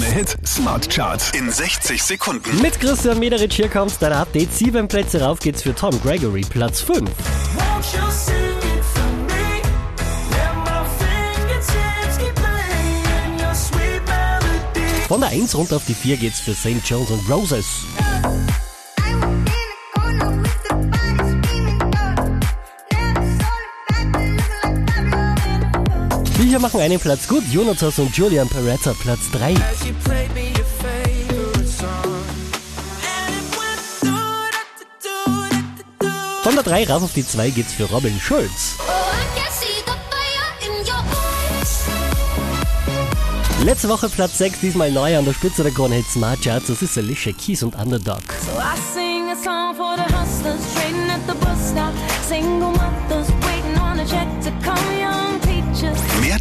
Krone Hit Smart Charts in 60 Sekunden. Mit Christian Mederich hier kommt dein Update. Sieben Plätze rauf geht's für Tom Gregory, Platz 5. Won't you sing it for me? Let my fingertips keep playing your sweet melody. Von der 1 runter auf die 4 geht's für St. Jones und Roses. Hier machen einen Platz gut. Jonatas und Julian Peretta, Platz 3. As you played me your favorite song. And it went do da da do da da do. Von der 3 rauf auf die 2 geht's für Robin Schulz. Oh. Letzte Woche Platz 6, diesmal neu an der Spitze der Hit Smart Charts. Das ist Alicia Keys und Underdog. So